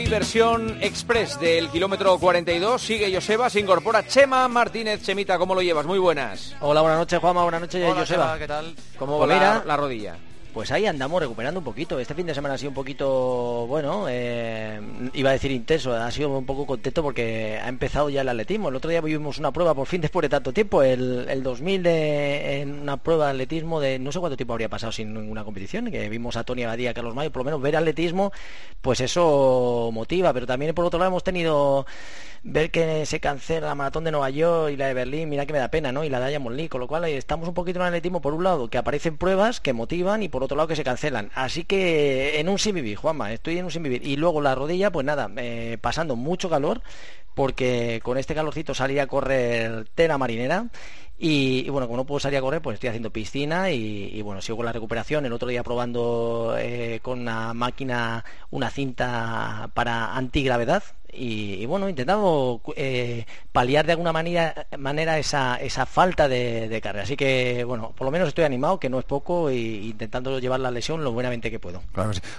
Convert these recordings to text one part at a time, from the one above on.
Hoy versión express del kilómetro 42. Sigue Joseba, se incorpora Chema Martínez. Chemita, ¿cómo lo llevas? Muy buenas. Hola, buenas noches, Juanma. Buenas noches, Hola, Joseba. Chema, ¿qué tal? ¿Cómo va la rodilla? Pues ahí andamos recuperando un poquito. Este fin de semana ha sido un poquito, bueno, eh, iba a decir intenso, ha sido un poco contento porque ha empezado ya el atletismo. El otro día vivimos una prueba por fin después de tanto tiempo, el, el 2000 de, en una prueba de atletismo de no sé cuánto tiempo habría pasado sin ninguna competición, que vimos a Tony Abadía, Carlos Mayo, por lo menos ver atletismo, pues eso motiva. Pero también por otro lado hemos tenido ver que se cancela la maratón de Nueva York y la de Berlín, mira que me da pena, ¿no? Y la de Diamond con lo cual estamos un poquito en el atletismo, por un lado, que aparecen pruebas que motivan y por otro lado que se cancelan. Así que en un sin vivir, Juanma, estoy en un sin vivir. Y luego la rodilla, pues nada, eh, pasando mucho calor, porque con este calorcito salí a correr tela marinera. Y, bueno, como no puedo salir a correr, pues estoy haciendo piscina y, y bueno, sigo con la recuperación. El otro día probando eh, con una máquina una cinta para antigravedad y, bueno, intentando eh, paliar de alguna manera, manera esa, esa falta de, de carga. Así que bueno, por lo menos estoy animado, que no es poco, y intentando llevar la lesión lo buenamente que puedo.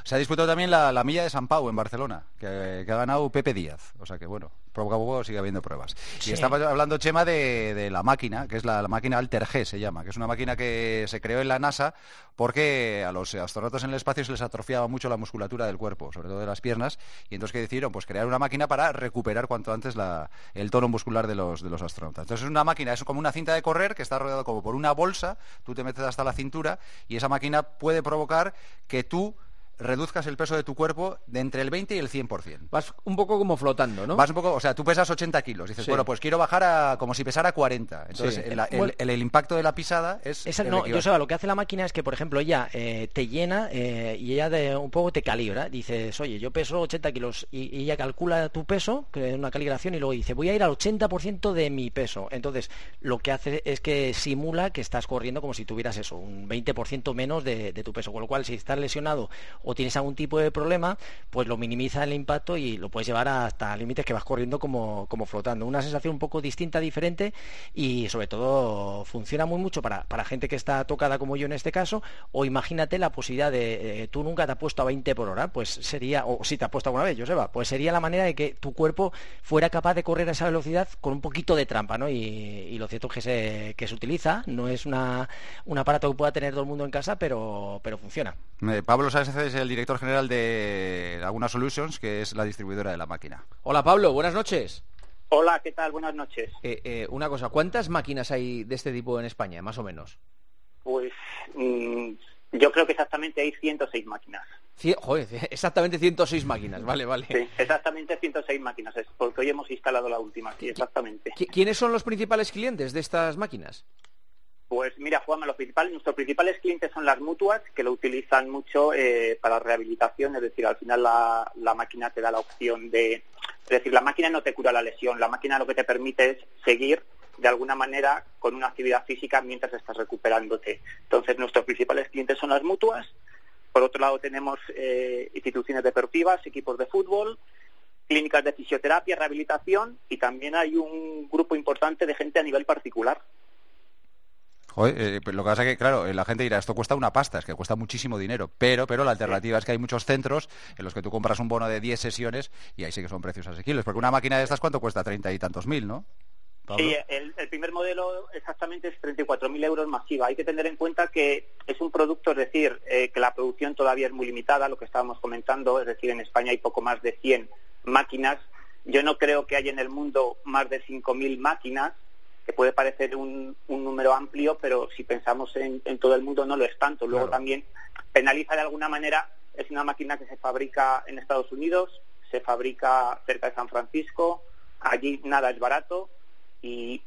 Se ha disputado también la, la milla de San Pau en Barcelona, que, que ha ganado Pepe Díaz. O sea que bueno, poco a poco sigue habiendo pruebas. Sí. Y estaba hablando Chema de, de la máquina, que es la, la máquina Alter G se llama, que es una máquina que se creó en la NASA porque a los astronautas en el espacio se les atrofiaba mucho la musculatura del cuerpo, sobre todo de las piernas, y entonces que decidieron pues crear una máquina para recuperar cuanto antes la- el tono muscular de los, de los astronautas. Entonces es una máquina, es como una cinta de correr que está rodeado como por una bolsa, tú te metes hasta la cintura y esa máquina puede provocar que tú reduzcas el peso de tu cuerpo de entre el 20 y el 100%. Vas un poco como flotando, ¿no? Vas un poco, o sea, tú pesas 80 kilos, dices, Sí. bueno, pues quiero bajar a como si pesara 40. Entonces, Sí. el, el- Bueno. el- el impacto de la pisada es. Esa- no, equivalente. Joseba, lo que hace la máquina es que, por ejemplo, ella eh, te llena eh, y ella de, un poco te calibra. Dices, oye, yo peso 80 kilos y, y ella calcula tu peso, que es una calibración, y luego dice, voy a ir al 80% de mi peso. Entonces, lo que hace es que simula que estás corriendo como si tuvieras eso, un 20% menos de, de tu peso. Con lo cual, si estás lesionado o tienes algún tipo de problema, pues lo minimiza el impacto y lo puedes llevar hasta límites que vas corriendo como, como flotando. Una sensación un poco distinta, diferente y sobre todo funciona muy mucho para, para gente que está tocada como yo en este caso o imagínate la posibilidad de eh, tú nunca te has puesto a 20 por hora pues sería o si te has puesto alguna vez Joseba pues sería la manera de que tu cuerpo fuera capaz de correr a esa velocidad con un poquito de trampa ¿no? y, lo cierto es que se, que se utiliza no es una, un aparato que pueda tener todo el mundo en casa pero, pero funciona Eh, Pablo es el director general de Laguna Solutions, que es la distribuidora de la máquina. Hola Pablo, buenas noches. Hola, ¿qué tal? Buenas noches. Eh, eh, una cosa, ¿cuántas máquinas hay de este tipo en España, más o menos? Pues mm, yo creo que exactamente hay 106 máquinas. Cie- joder, exactamente 106 máquinas, vale, vale. Sí, exactamente 106 máquinas, es porque hoy hemos instalado la última, sí, exactamente. ¿Qui- ¿Quiénes son los principales clientes de estas máquinas? Pues mira, Juanma, los principales, nuestros principales clientes son las mutuas, que lo utilizan mucho eh, para rehabilitación, es decir, al final la, la máquina te da la opción de... Es decir, la máquina no te cura la lesión, la máquina lo que te permite es seguir de alguna manera con una actividad física mientras estás recuperándote. Entonces, nuestros principales clientes son las mutuas. Por otro lado, tenemos eh, instituciones deportivas, equipos de fútbol, clínicas de fisioterapia, rehabilitación y también hay un grupo importante de gente a nivel particular. Joder, eh, lo que pasa es que, claro, eh, la gente dirá, esto cuesta una pasta, es que cuesta muchísimo dinero, pero, pero la alternativa es que hay muchos centros en los que tú compras un bono de 10 sesiones y ahí sí que son precios asequibles, porque una máquina de estas, ¿cuánto cuesta? Treinta y tantos mil, ¿no? Pablo? Sí, el, el primer modelo exactamente es 34.000 euros masiva. Hay que tener en cuenta que es un producto, es decir, eh, que la producción todavía es muy limitada, lo que estábamos comentando, es decir, en España hay poco más de 100 máquinas. Yo no creo que haya en el mundo más de 5.000 máquinas, que puede parecer un, un número amplio, pero si pensamos en, en todo el mundo no lo es tanto. Luego Claro. también penaliza de alguna manera, es una máquina que se fabrica en Estados Unidos, se fabrica cerca de San Francisco, allí nada es barato y,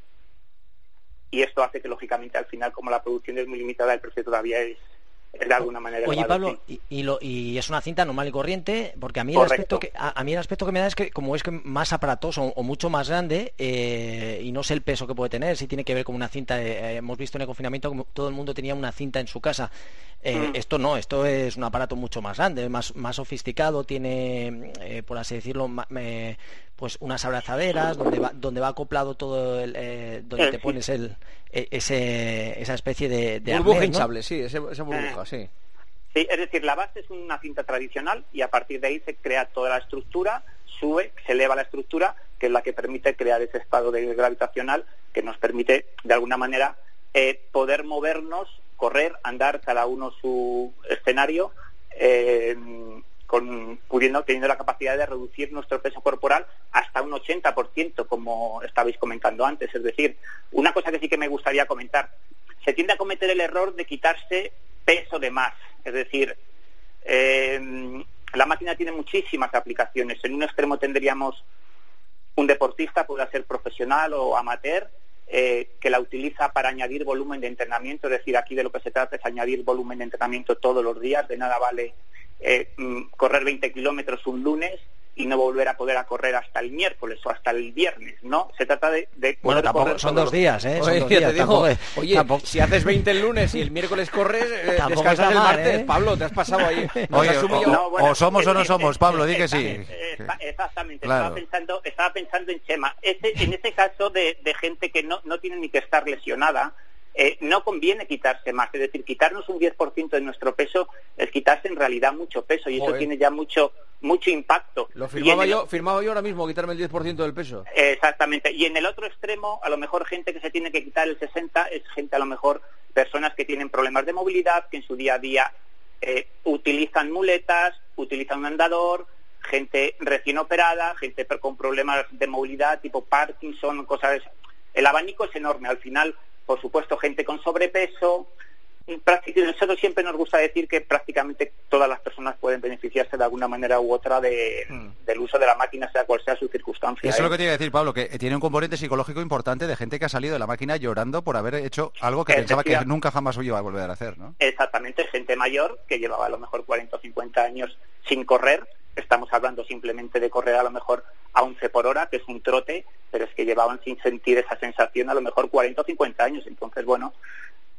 y esto hace que lógicamente al final como la producción es muy limitada el precio todavía es, es de alguna manera Oye, Pablo, y, y lo- y es una cinta normal y corriente, porque a mí el aspecto que a, a mí el aspecto que me da es que como es que más aparatoso o, o mucho más grande eh, y no sé el peso que puede tener, si tiene que ver con una cinta. eh, hemos visto en el confinamiento como todo el mundo tenía una cinta en su casa. Eh, Mm. Esto no, esto es un aparato mucho más grande, más más sofisticado, tiene, eh, por así decirlo, ma- pues unas abrazaderas donde va donde va acoplado todo el, eh, donde Eh, te pones el e- ese esa especie de, de burbuja arnés, ¿no? hinchable, sí, ese- esa burbuja, sí. Sí, es decir, la base es una cinta tradicional y a partir de ahí se crea toda la estructura, sube, se eleva la estructura, que es la que permite crear ese estado de gravitacional que nos permite, de alguna manera, eh, poder movernos, correr, andar cada uno su escenario, eh, con, pudiendo, teniendo la capacidad de reducir nuestro peso corporal hasta un 80%, como estabais comentando antes. Es decir, una cosa que sí que me gustaría comentar, se tiende a cometer el error de quitarse peso de más. Es decir, eh, la máquina tiene muchísimas aplicaciones. En un extremo tendríamos un deportista, pueda ser profesional o amateur, eh, que la utiliza para añadir volumen de entrenamiento. Es decir, aquí de lo que se trata es añadir volumen de entrenamiento todos los días. De nada vale eh, mm, correr 20 kilómetros un lunes y no volver a poder a correr hasta el miércoles o hasta el viernes, ¿no? Se trata de... bueno, tampoco son dos días, ¿eh? Son dos días, oye, si haces 20 el lunes y el miércoles corres, eh, descansas el martes. ¿eh? Pablo, te has pasado ahí. o, somos o no somos, Pablo, di que sí. Exactamente, estaba, pensando, estaba pensando en Chema. en ese caso de, de gente que no, no tiene ni que estar lesionada, eh, no conviene quitarse más. Es decir, quitarnos un 10% de nuestro peso es quitarse en realidad mucho peso y eso tiene ya mucho mucho impacto. Lo firmaba, yo, firmaba yo ahora mismo, quitarme el 10% del peso. Exactamente. Y en el otro extremo, a lo mejor gente que se tiene que quitar el 60% es gente a lo mejor personas que tienen problemas de movilidad, que en su día a día eh, utilizan muletas, utilizan un andador, gente recién operada, gente con problemas de movilidad tipo Parkinson, cosas... El abanico es enorme. Al final, por supuesto, gente con sobrepeso. Nosotros siempre nos gusta decir que prácticamente todas las personas pueden beneficiarse de alguna manera u otra hmm. del uso de la máquina, sea cual sea su circunstancia. Eso es lo que ¿eh? te iba a decir, Pablo, que tiene un componente psicológico importante de gente que ha salido de la máquina llorando por haber hecho algo que pensaba que nunca jamás iba a volver a hacer, ¿no? Exactamente, gente mayor que llevaba a lo mejor 40 o 50 años sin correr estamos hablando simplemente de correr a lo mejor a 11 por hora, que es un trote, pero es que llevaban sin sentir esa sensación a lo mejor 40 o 50 años. Entonces, bueno,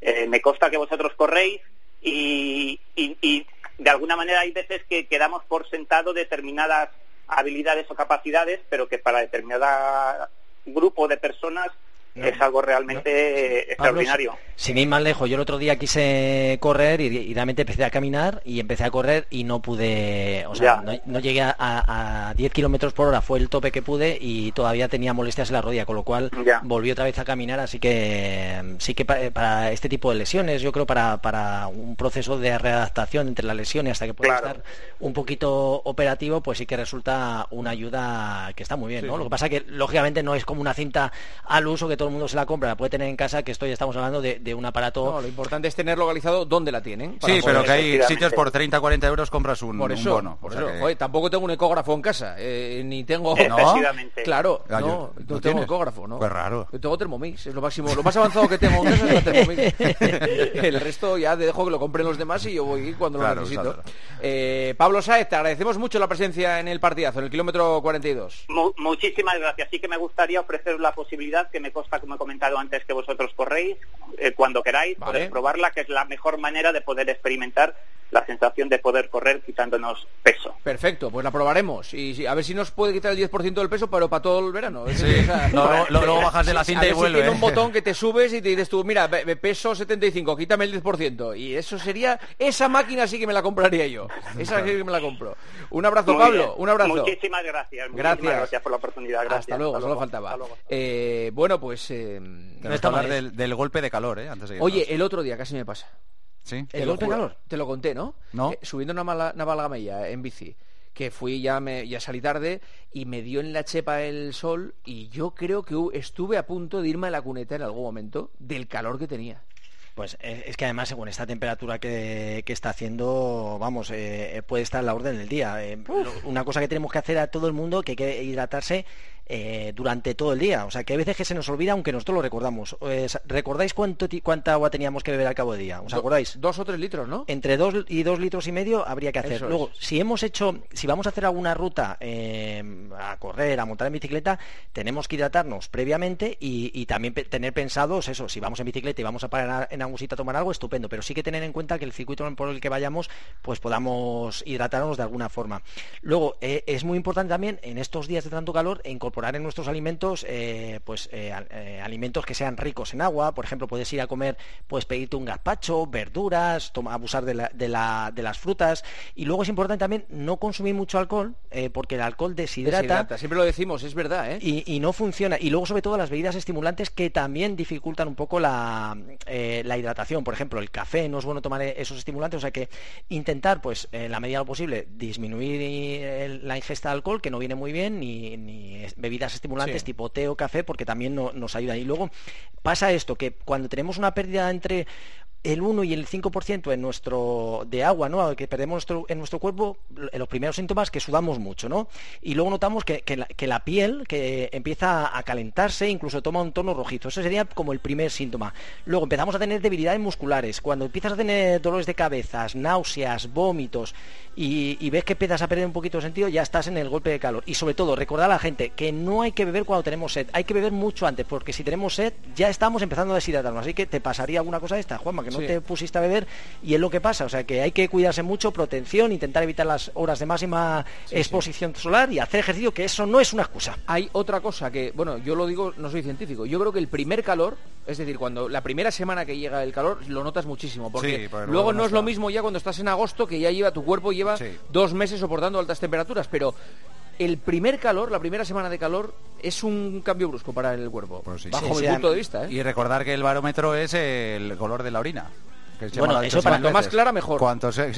eh, me consta que vosotros corréis y, y, de alguna manera hay veces que quedamos por sentado determinadas habilidades o capacidades, pero que para determinado grupo de personas es algo realmente extraordinario. sin ir más lejos, yo el otro día quise correr y, realmente empecé a caminar y empecé a correr y no pude, o sea, no, llegué a, 10 kilómetros por hora, fue el tope que pude y todavía tenía molestias en la rodilla, con lo cual volví otra vez a caminar, así que sí que para, este tipo de lesiones, yo creo para, para un proceso de readaptación entre las lesiones hasta que pueda estar un poquito operativo, pues sí que resulta una ayuda que está muy bien, ¿no? Lo que pasa que lógicamente no es como una cinta al uso que todo el mundo se la compra, la puede tener en casa, que esto ya estamos hablando de, un aparato... lo importante es tener localizado dónde la tienen. Sí, pero que hay sitios por 30, 40 euros compras un, por eso, bono. Por eso, tampoco tengo un ecógrafo en casa, eh, ni tengo... ¿No? Claro, ah, no, no tengo ecógrafo, ¿no? Pues raro. Yo tengo Thermomix, es lo máximo, lo más avanzado que tengo en casa es la Thermomix. El resto ya dejo que lo compren los demás y yo voy cuando lo necesito. Eh, Pablo Saez, te agradecemos mucho la presencia en el partidazo, en el kilómetro 42. muchísimas gracias. Sí que me gustaría ofrecer la posibilidad que me consta, como he comentado antes, que vosotros corréis, eh, cuando queráis, vale. probarla, que es la mejor manera de poder experimentar la sensación de poder correr quitándonos peso. Perfecto, pues la probaremos. Y a ver si nos puede quitar el 10% del peso, pero para todo el verano. Sí. no, luego bajas de la cinta y vuelve. tiene un botón que te subes y te dices tú, mira, peso 75, quítame el 10%. Y eso sería, esa máquina sí que me la compraría yo. Esa sí que me la compro. Un abrazo, Pablo, un abrazo. Muchísimas gracias. Gracias. gracias por la oportunidad. Gracias. Hasta luego, solo faltaba. Eh, bueno, pues... Eh, no está hablar del, del, golpe de calor, ¿eh? Antes de Oye, el otro día casi me pasa. ¿Sí? El golpe de calor. Te lo conté, ¿no? No. Eh, subiendo una, mala, una en bici que fui ya me, ya salí tarde y me dio en la chepa el sol y yo creo que estuve a punto de irme a la cuneta en algún momento del calor que tenía. Pues eh, es que además, según esta temperatura que, está haciendo, vamos, eh, puede estar la orden del día. una cosa que tenemos que hacer a todo el mundo, que hay que hidratarse eh, durante todo el día. O sea, que hay veces que se nos olvida, aunque nosotros lo recordamos. ¿Recordáis cuánto cuánta agua teníamos que beber al cabo del día? ¿Os acordáis? Dos o tres litros, ¿no? Entre dos y dos litros y medio habría que hacer. Luego, si hemos hecho, si vamos a hacer alguna ruta eh, a correr, a montar en bicicleta, tenemos que hidratarnos previamente y, también tener pensados eso. Si vamos en bicicleta y vamos a parar en algún sitio a tomar algo, estupendo. Pero sí que tener en cuenta que el circuito por el que vayamos, pues podamos hidratarnos de alguna forma. Luego, eh, es muy importante también en estos días de tanto calor incorporar incorporar en nuestros alimentos eh, pues eh, alimentos que sean ricos en agua. Por ejemplo, puedes ir a comer, puedes pedirte un gazpacho, verduras, abusar de, de, las frutas. Y luego es importante también no consumir mucho alcohol, porque el alcohol deshidrata. Siempre lo decimos, es verdad. Y, no funciona. Y luego, sobre todo, las bebidas estimulantes que también dificultan un poco la, la hidratación. Por ejemplo, el café no es bueno tomar esos estimulantes, o sea que intentar, pues, en la medida de lo posible, disminuir la ingesta de alcohol, que no viene muy bien, ni, bebidas estimulantes tipo té o café, porque también nos ayuda. Y luego pasa esto, que cuando tenemos una pérdida entre el 1 y el 5% en nuestro, de agua ¿no? que perdemos en nuestro cuerpo, los primeros síntomas que sudamos mucho, ¿no? Y luego notamos que, la, piel que empieza a calentarse, incluso toma un tono rojizo. Eso sería como el primer síntoma. Luego empezamos a tener debilidades musculares. Cuando empiezas a tener dolores de cabezas, náuseas, vómitos y, ves que empiezas a perder un poquito de sentido, ya estás en el golpe de calor. Y sobre todo, recordar a la gente que no hay que beber cuando tenemos sed, hay que beber mucho antes, porque si tenemos sed ya estamos empezando a deshidratarnos. Así que te pasaría alguna cosa de esta, Juanma, que no te pusiste a beber y es lo que pasa. O sea que hay que cuidarse mucho, protección, intentar evitar las horas de máxima exposición solar y hacer ejercicio, que eso no es una excusa. Hay otra cosa que, bueno, yo lo digo, no soy científico, yo creo que el primer calor, es decir, cuando la primera semana que llega el calor, lo notas muchísimo, porque luego, no, es lo mismo ya cuando estás en agosto, que ya lleva tu cuerpo lleva dos meses soportando altas temperaturas, pero el primer calor, la primera semana de calor, es un cambio brusco para el cuerpo, pues bajo mi punto de vista. ¿eh? Y recordar que el barómetro es el color de la orina bueno, eso para cuanto más clara mejor.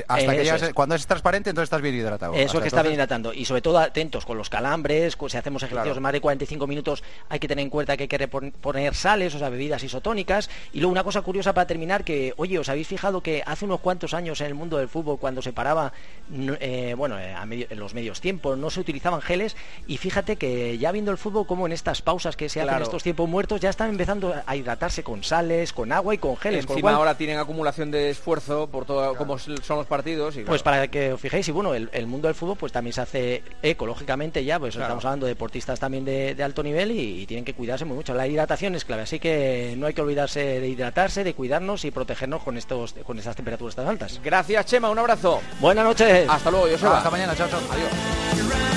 Hasta que cuando es transparente, entonces estás bien hidratado. Eso que está bien hidratando. Y sobre todo atentos con los calambres, si hacemos ejercicios de más de 45 minutos, hay que tener en cuenta que hay que poner sales, o sea, bebidas isotónicas. Y luego una cosa curiosa para terminar, que, oye, ¿os habéis fijado que hace unos cuantos años en el mundo del fútbol, cuando se paraba, eh, bueno, eh, en los medios tiempos, no se utilizaban geles? Y fíjate que ya viendo el fútbol, como en estas pausas que se hacen en estos tiempos muertos, ya están empezando a hidratarse con sales, con agua y con geles. Encima ahora tienen acumulación de esfuerzo por todo como son los partidos. Y Pues para que os fijéis, y bueno, el, mundo del fútbol pues también se hace ecológicamente ya, pues estamos hablando de deportistas también de, alto nivel y, tienen que cuidarse muy mucho. La hidratación es clave, así que no hay que olvidarse de hidratarse, de cuidarnos y protegernos con estos con estas temperaturas tan altas. Gracias, Chema, un abrazo. Buenas noches. Hasta luego, yo soy. Hasta mañana, chao, chao. Adiós.